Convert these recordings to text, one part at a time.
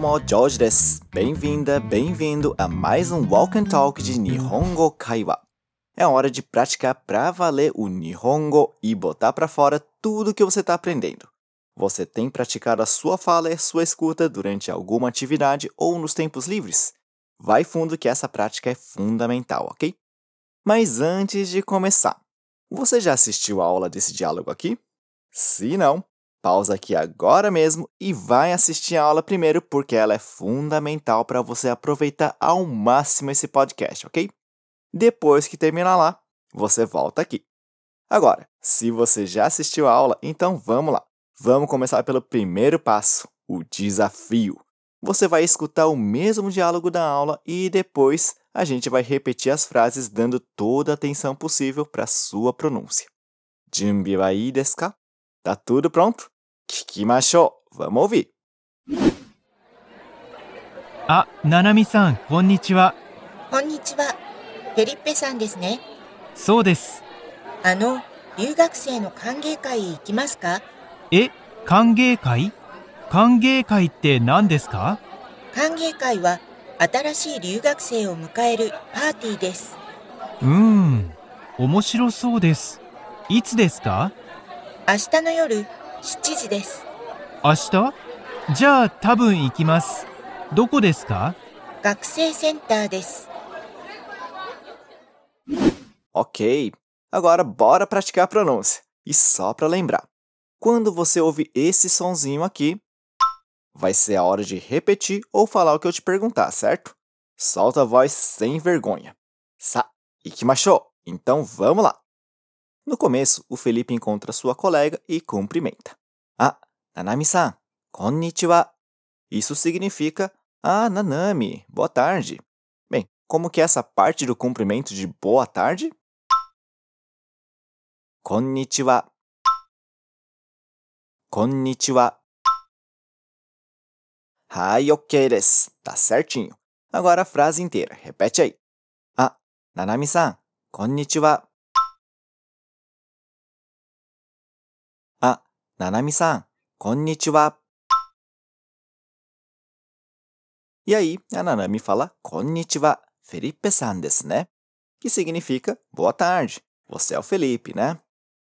Domo, George です。Bem-vinda, bem-vindo a mais um Walk and Talk de Nihongo Kaiwa. É hora de praticar pra valer o Nihongo e botar pra fora tudo que você está aprendendo. Você tem praticado a sua fala e a sua escuta durante alguma atividade ou nos tempos livres? Vai fundo que essa prática é fundamental, ok? Mas antes de começar, você já assistiu a aula desse diálogo aqui? Se não, pausa aqui agora mesmo e vai assistir a aula primeiro, porque ela é fundamental para você aproveitar ao máximo esse podcast, ok? Depois que terminar lá, você volta aqui. Agora, se você já assistiu a aula, então vamos lá. Vamos começar pelo primeiro passo, o desafio. Você vai escutar o mesmo diálogo da aula e depois a gente vai repetir as frases dando toda a atenção possível para sua pronúncia. Ii desu ka? Tá tudo pronto? Kikimashou. Vamos ouvir. あ、ななみさん、こんにちは。こんにちは。フェリッペさんですね。そうです。あの、留学生の歓迎会へ行きますか？え、歓迎会？歓迎会って何ですか？歓迎会は新しい留学生を迎えるパーティーです。うーん、面白そうです。いつですか？明日の夜7時です。明日じゃあ多分行きます。どこですか学生センターです。 Ok, agora bora praticar a pronúncia. E só para lembrar, quando você ouve esse sonzinho aqui, vai ser a hora de repetir ou falar o que eu te perguntar, certo? Solta a voz sem vergonha. Sa, ikimashou. Então vamos lá. No começo, o Felipe encontra sua colega e cumprimenta. Ah, Nanami-san, konnichiwa. Isso significa Ah, Nanami, boa tarde. Bem, como que é essa parte do cumprimento de boa tarde? Konnichiwa. Konnichiwa. Hai, ok です。Tá certinho. Agora a frase inteira. Repete aí. Ah, Nanami-san, konnichiwa. Ah, Nanami-san, konnichiwa. E aí, a Nanami fala konnichiwa, Felipe-san desu né? Que significa boa tarde. Você é o Felipe, né?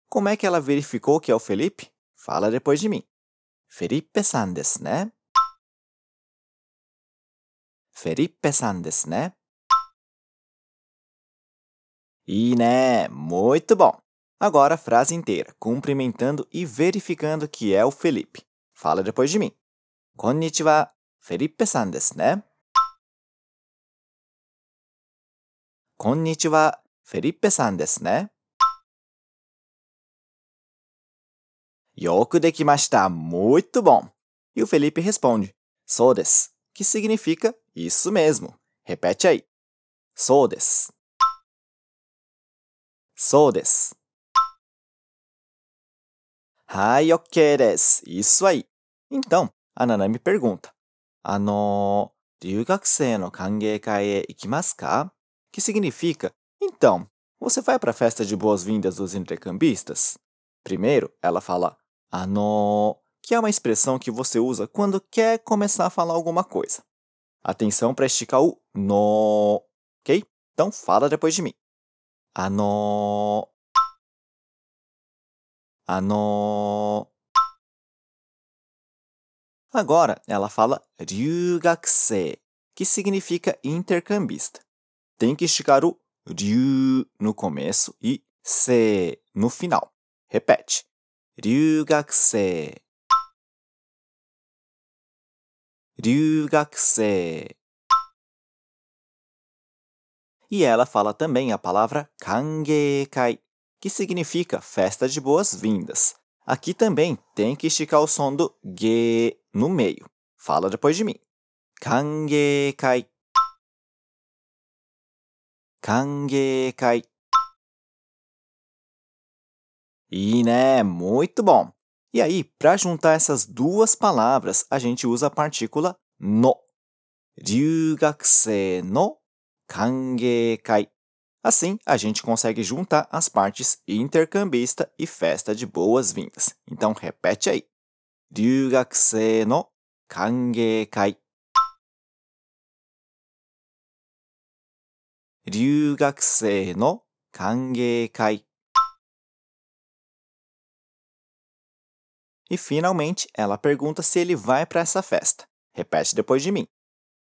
Como é que ela verificou que é o Felipe? Fala depois de mim. Felipe-san desu né? Felipe-san desu né? E né, muito bom. Agora a frase inteira, cumprimentando e verificando que é o Felipe. Fala depois de mim. Konnichiwa, Felipe-san desu né? Konnichiwa, Felipe-san desu né? よくできました。Muito bom. E o Felipe responde, そうです, que significa isso mesmo. Repete aí. そう Hayokeres. Isso aí. Então, a Nanami pergunta: Ano, ryugakusei no kangeikai ikimasu ka? Que significa: Então, você vai para a festa de boas-vindas dos intercambistas? Primeiro, ela fala ano, que é uma expressão que você usa quando quer começar a falar alguma coisa. Atenção para esticar o no, ok? Então fala depois de mim. Ano, a no. Agora ela fala ryugakusei, que significa intercambista. Tem que esticar o ryu no começo e se no final. Repete. Ryugakusei. Ryugakusei. E ela fala também a palavra kangekai, que significa festa de boas-vindas. Aqui também tem que esticar o som do ge no meio. Fala depois de mim. Kangekai. Kangekai. E né, muito bom. E aí, para juntar essas duas palavras, a gente usa a partícula no. 留学生の歓迎会。no. Assim, a gente consegue juntar as partes intercambista e festa de boas-vindas. Então, repete aí. 留学生の歓迎会留学生の歓迎会 E finalmente, ela pergunta se ele vai para essa festa. Repete depois de mim.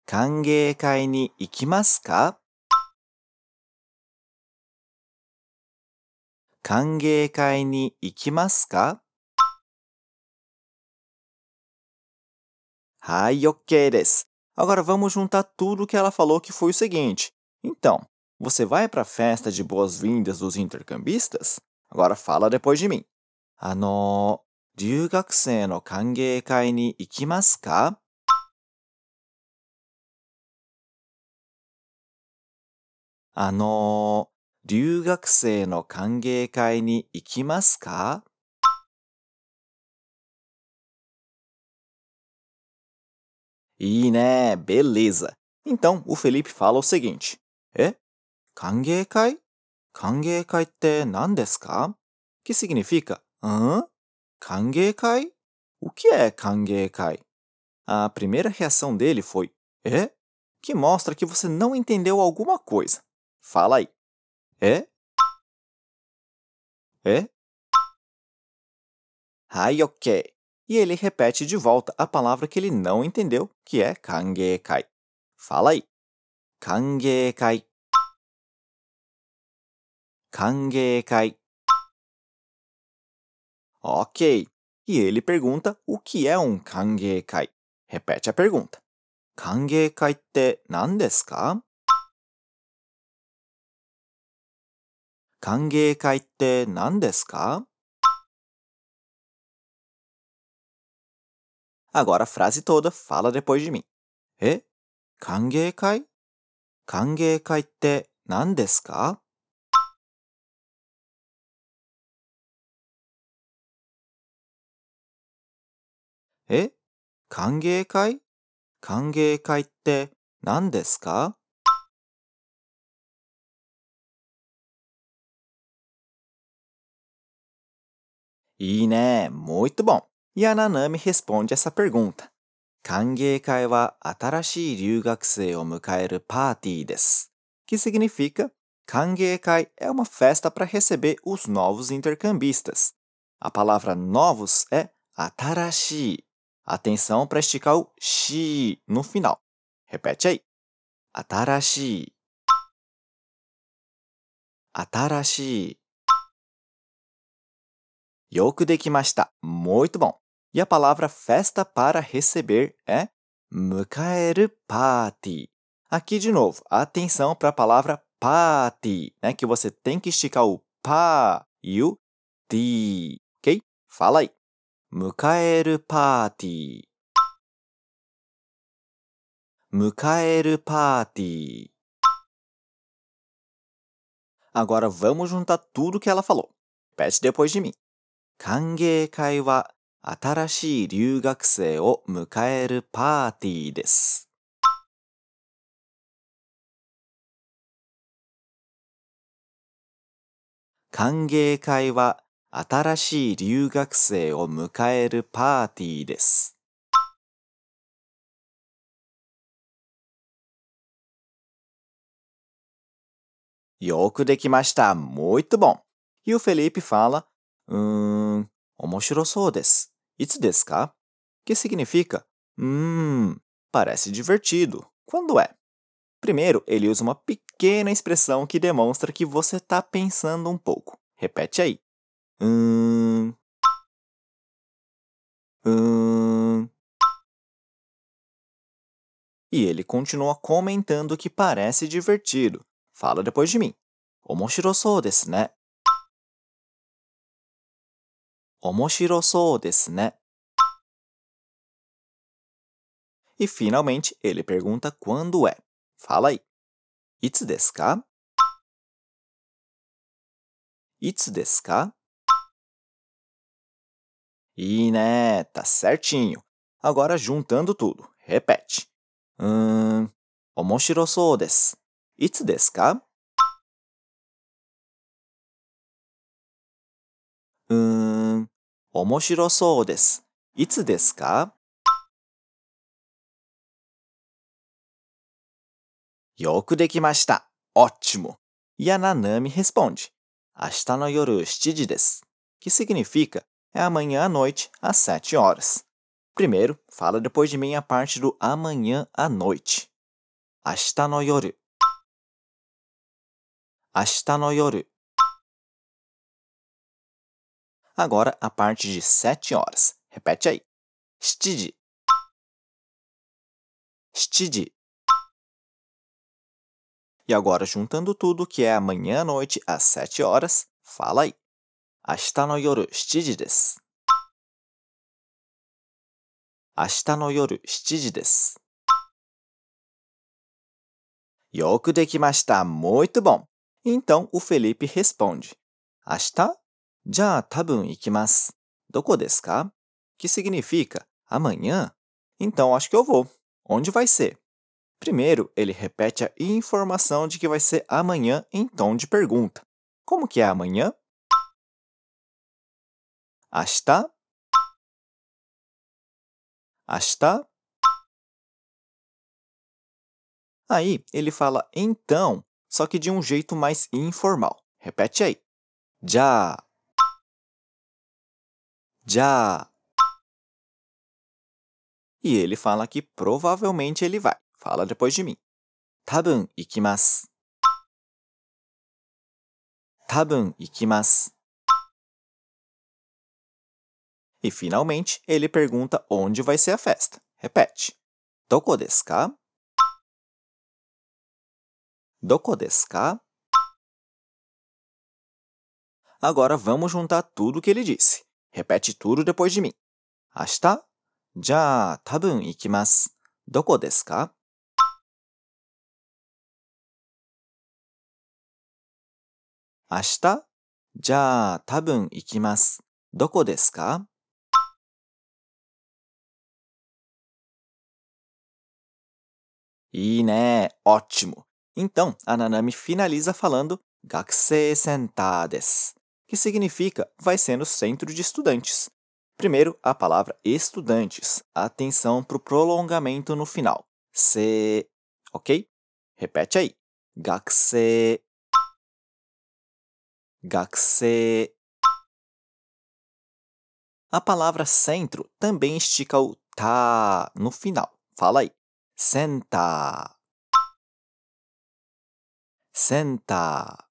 歓迎会に行きますか歓迎会に行きますかはい、ok です。Agora vamos juntar tudo que ela falou que foi o seguinte. Então, você vai para a festa de boas-vindas dos intercambistas? Agora fala depois de mim. あの、留学生の歓迎会に行きますかあの、 留学生の歓迎会に行きますかいいね、beleza. Então, o Felipe fala o seguinte. え歓迎会歓迎会って何ですか Que significa? Hã? 歓迎会 O que é 歓迎会 A primeira reação dele foi É? Que mostra que você não entendeu alguma coisa. Fala aí. É? É? Hai, ok. E ele repete de volta a palavra que ele não entendeu, que é kangekai. Fala aí. Kangekai. Kangekai. Ok. E ele pergunta o que é um kangekai. Repete a pergunta. Kangekai te nan desu ka? Kangekai te nan desu ka? Agora a frase toda, fala depois de mim. E? Kangekai? Kangekai te nan desu ka? E? Kangekai? Kangekai te nan desu ka? E né, muito bom. E a Nanami responde essa pergunta. 歓迎会は新しい留学生を迎えるパーティーです。Que significa 歓迎会é uma festa para receber os novos intercambistas. A palavra novos é 新しい. Atenção para esticar o shi no final. Repete aí. 新しい。新しい。 Muito bom. E a palavra festa para receber é mukaeru party. Aqui de novo, atenção para a palavra party, né, que você tem que esticar o pa e o ti, ok? Fala aí. Mukaeru party. Mukaeru party. Agora vamos juntar tudo que ela falou. Pede depois de mim. 歓迎会は新しい留学生を迎えるパーティーです。歓迎会は新しい留学生を迎えるパーティーです。よくできました。Muito bom. E o Felipe fala, う Omoshiro sou desu. Itsu desu ka? Que significa, hum, parece divertido. Quando é? Primeiro, ele usa uma pequena expressão que demonstra que você está pensando um pouco. Repete aí. Hum. Hum. E ele continua comentando que parece divertido. Fala depois de mim. Omoshiro sou desu, né? 面白そうですね。E finalmente ele pergunta quando é. Fala aí. いつですかいつですかいいね, tá certinho. Agora juntando tudo. Repete. うーん、面白そ 面白そうです。いつですかよくできました。 ótimo! E a Nanami responde: Ashita no yoru shiji desu, que significa é amanhã à noite às 7 horas. Primeiro, fala depois de mim a parte do amanhã à noite. Ashita no yoru. Ashita no yoru. Agora a parte de 7 horas. Repete aí. Shiji. Shiji. E agora, juntando tudo, que é amanhã à noite, às 7 horas, fala aí. Ashita no yoru 7時です。明日の夜7時です。よくできました。Muito bom. Então, o Felipe responde. 明日 じゃあ多分行きます。どこですか Que significa amanhã? Então, acho que eu vou. Onde vai ser? Primeiro, ele repete a informação de que vai ser amanhã em tom de pergunta. Como que é amanhã? 明日明日 Aí, ele fala então, só que de um jeito mais informal. Repete aí. Já. Já. E ele fala que provavelmente ele vai. Fala depois de mim. 多分行きます。多分行きます。E finalmente, ele pergunta onde vai ser a festa. Repete. どこですかどこですか Agora vamos juntar tudo o que ele disse. Repete tudo depois de mim. 明日じゃあ、多分行きます。どこですか明日じゃあ、多分行きます。どこですか E né, ótimo! Então, a Nanami finaliza falando Gakusei Senta desu, que significa vai ser no centro de estudantes. Primeiro, a palavra estudantes. Atenção para o prolongamento no final. Se, ok? Repete aí. Gakusei. Gakusei. A palavra centro também estica o tá no final. Fala aí. Senta. Senta.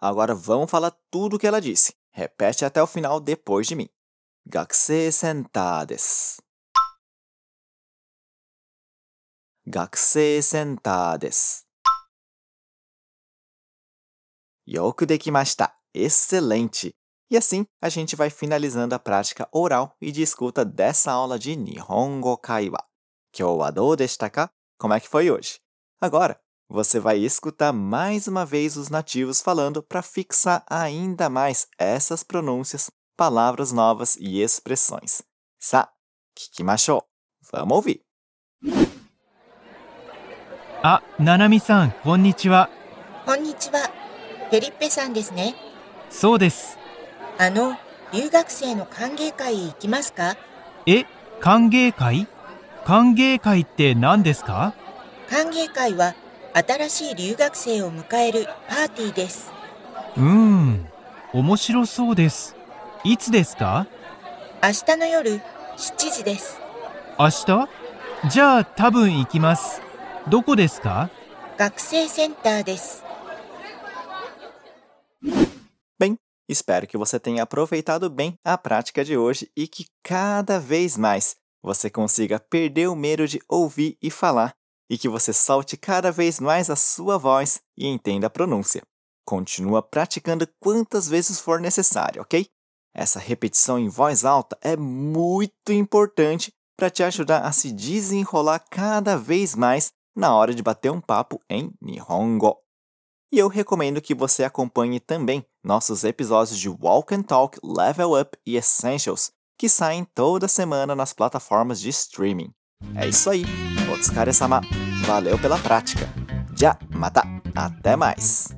Agora vamos falar tudo o que ela disse. Repete até o final depois de mim. Gakusei senta desu. Gakusei senta desu. Yoku dekimashita. Excelente! E assim, a gente vai finalizando a prática oral e de escuta dessa aula de Nihongo Kaiwa. Kyou wa dou deshita ka? Como é que foi hoje? Agora, você vai escutar mais uma vez os nativos falando para fixar ainda mais essas pronúncias, palavras novas e expressões. Sa, kikimashou. Vamos ouvir. あ、ななみさん、こんにちは。こんにちは。フェリッペさんですね。そうです。あの、留学生の歓迎会行きますかえ、歓迎会歓迎会って何ですか歓迎会は 新しい留学生を迎えるパーティーです。うーん、面白そうです。いつですか明日の夜7時です。明日じゃあ多分行きます。どこですか学生センターです。Bem, espero que você tenha aproveitado bem a prática de hoje e que cada vez mais você consiga perder o medo de ouvir e falar e que você solte cada vez mais a sua voz e entenda a pronúncia. Continua praticando quantas vezes for necessário, ok? Essa repetição em voz alta é muito importante para te ajudar a se desenrolar cada vez mais na hora de bater um papo em Nihongo. E eu recomendo que você acompanhe também nossos episódios de Walk and Talk, Level Up e Essentials, que saem toda semana nas plataformas de streaming. É isso aí. Otsukare-sama. Valeu pela prática. Já, mata. Até mais.